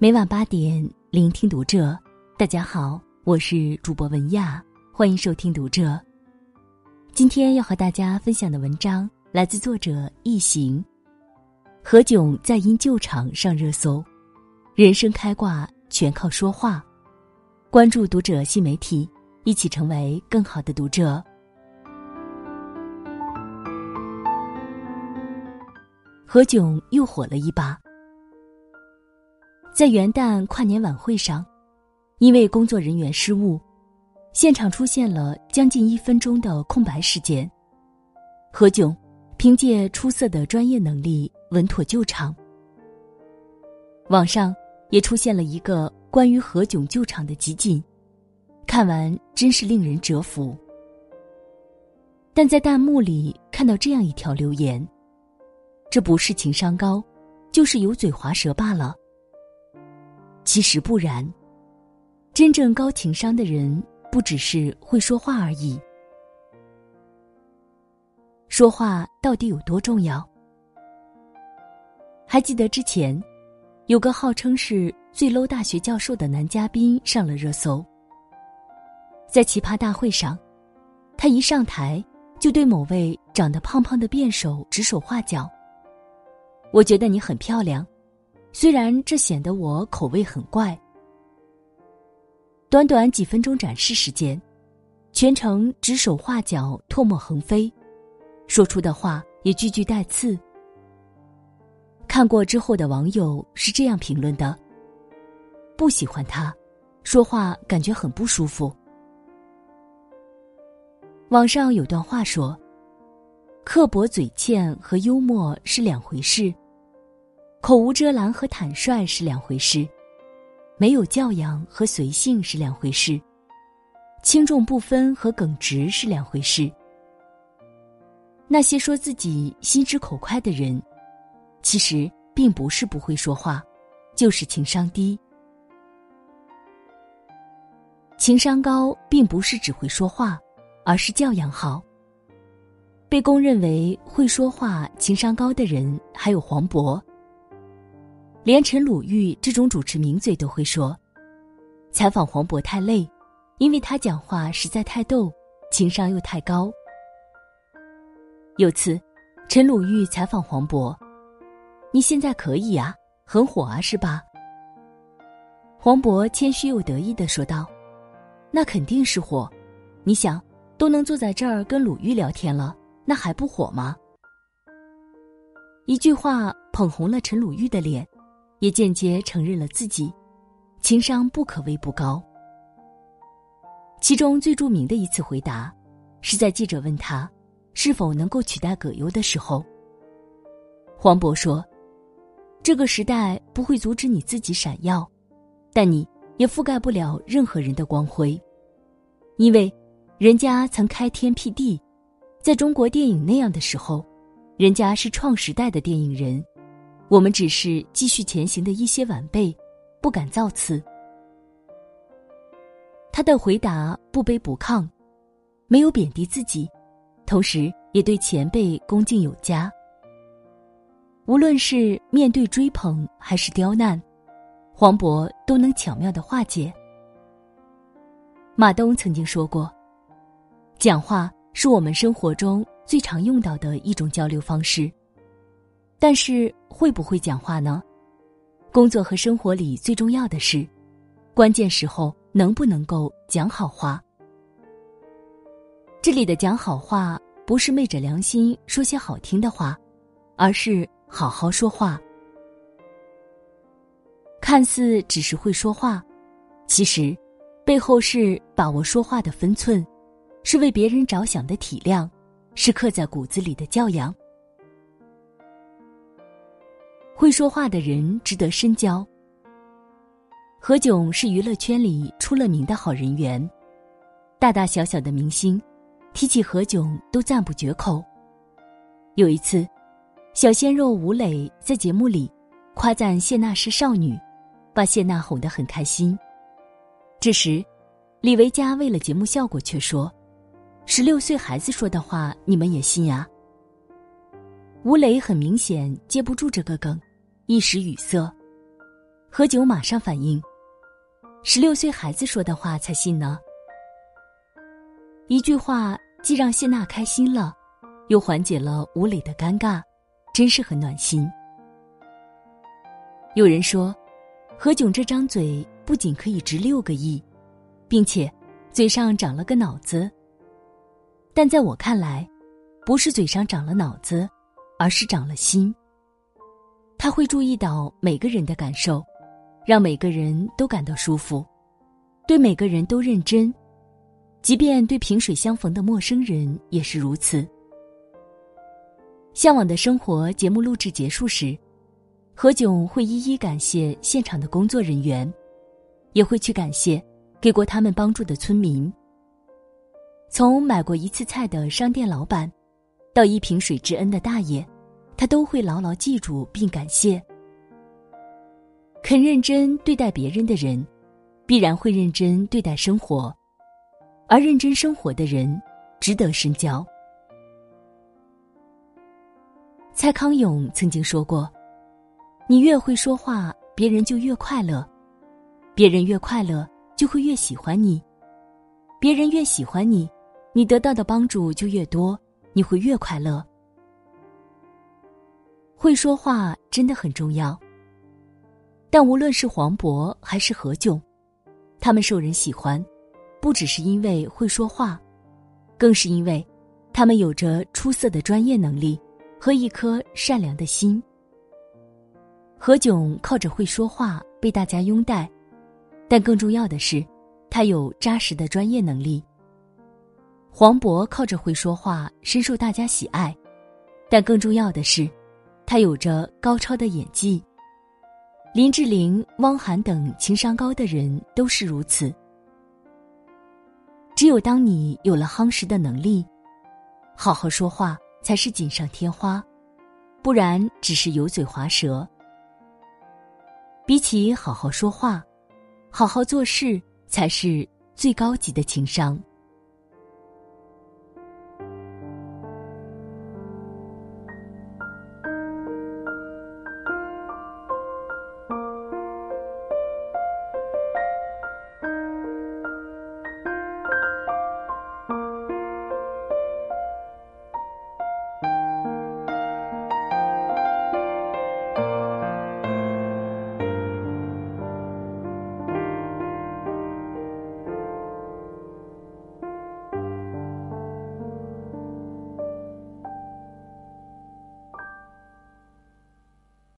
每晚八点，聆听读者。大家好，我是主播文亚，欢迎收听读者。今天要和大家分享的文章来自作者易行。何炅在因救场上热搜，人生开挂全靠说话。关注读者新媒体，一起成为更好的读者。何炅又火了一把。在元旦跨年晚会上，因为工作人员失误，现场出现了将近一分钟的空白时间。何炅凭借出色的专业能力稳妥救场。网上也出现了一个关于何炅救场的集锦，看完真是令人折服。但在弹幕里看到这样一条留言：“这不是情商高，就是油嘴滑舌罢了。”其实不然，真正高情商的人不只是会说话而已。说话到底有多重要？还记得之前，有个号称是最 low 大学教授的男嘉宾上了热搜。在奇葩大会上，他一上台就对某位长得胖胖的辩手指手画脚。我觉得你很漂亮。虽然这显得我口味很怪，短短几分钟展示时间，全程指手画脚、唾沫横飞，说出的话也句句带刺。看过之后的网友是这样评论的：不喜欢他，说话感觉很不舒服。网上有段话说：“刻薄嘴欠和幽默是两回事。”口无遮拦和坦率是两回事，没有教养和随性是两回事，轻重不分和耿直是两回事。那些说自己心直口快的人，其实并不是不会说话，就是情商低。情商高并不是只会说话，而是教养好。被公认为会说话、情商高的人，还有黄渤。连陈鲁豫这种主持名嘴都会说，采访黄渤太累，因为他讲话实在太逗，情商又太高。有次，陈鲁豫采访黄渤：“你现在可以啊，很火啊，是吧？”黄渤谦虚又得意的说道：“那肯定是火，你想，都能坐在这儿跟鲁豫聊天了，那还不火吗？”一句话捧红了陈鲁豫的脸。也间接承认了自己情商不可谓不高。其中最著名的一次回答，是在记者问他是否能够取代葛优的时候，黄渤说：“这个时代不会阻止你自己闪耀，但你也覆盖不了任何人的光辉，因为人家曾开天辟地，在中国电影那样的时候，人家是创时代的电影人。”我们只是继续前行的一些晚辈，不敢造次。他的回答不卑不亢，没有贬低自己，同时也对前辈恭敬有加。无论是面对追捧还是刁难，黄渤都能巧妙的化解。马东曾经说过：“讲话是我们生活中最常用到的一种交流方式。”但是会不会讲话呢？工作和生活里最重要的是，关键时候能不能够讲好话。这里的讲好话不是昧着良心说些好听的话，而是好好说话。看似只是会说话，其实背后是把握说话的分寸，是为别人着想的体谅，是刻在骨子里的教养。会说话的人值得深交。何炅是娱乐圈里出了名的好人缘，大大小小的明星提起何炅都赞不绝口。有一次，小鲜肉吴磊在节目里夸赞谢娜是少女，把谢娜哄得很开心。这时，李维嘉为了节目效果却说：“十六岁孩子说的话，你们也信啊？”吴磊很明显接不住这个梗。一时语塞。何炅马上反应：“十六岁孩子说的话才信呢。”一句话既让谢娜开心了，又缓解了吴磊的尴尬，真是很暖心。有人说，何炅这张嘴不仅可以值六个亿，并且嘴上长了个脑子。但在我看来，不是嘴上长了脑子，而是长了心。他会注意到每个人的感受，让每个人都感到舒服，对每个人都认真。即便对萍水相逢的陌生人也是如此。向往的生活节目录制结束时，何炅会一一感谢现场的工作人员，也会去感谢给过他们帮助的村民。从买过一次菜的商店老板，到一瓶水之恩的大爷，他都会牢牢记住并感谢。肯认真对待别人的人，必然会认真对待生活。而认真生活的人，值得深交。蔡康永曾经说过：“你越会说话，别人就越快乐；别人越快乐，就会越喜欢你；别人越喜欢你，你得到的帮助就越多，你会越快乐。”会说话真的很重要。但无论是黄渤还是何炅，他们受人喜欢。不只是因为会说话，更是因为他们有着出色的专业能力和一颗善良的心。何炅靠着会说话被大家拥戴，但更重要的是，他有扎实的专业能力。黄渤靠着会说话深受大家喜爱，但更重要的是，他有着高超的演技。林志玲、汪涵等情商高的人都是如此。只有当你有了夯实的能力，好好说话才是锦上添花，不然只是油嘴滑舌。比起好好说话，好好做事才是最高级的情商。